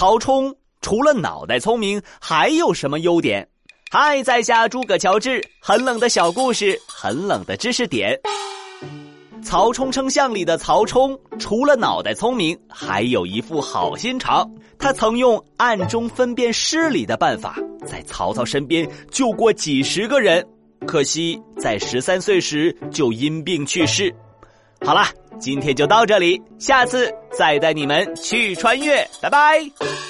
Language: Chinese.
曹冲除了脑袋聪明，还有什么优点？嗨，在下诸葛乔治，很冷的小故事，很冷的知识点。曹冲称象里的曹冲，除了脑袋聪明，还有一副好心肠。他曾用暗中分辨势力的办法，在曹操身边救过几十个人。可惜在十三岁时就因病去世。好了，今天就到这里，下次再带你们去穿越，拜拜。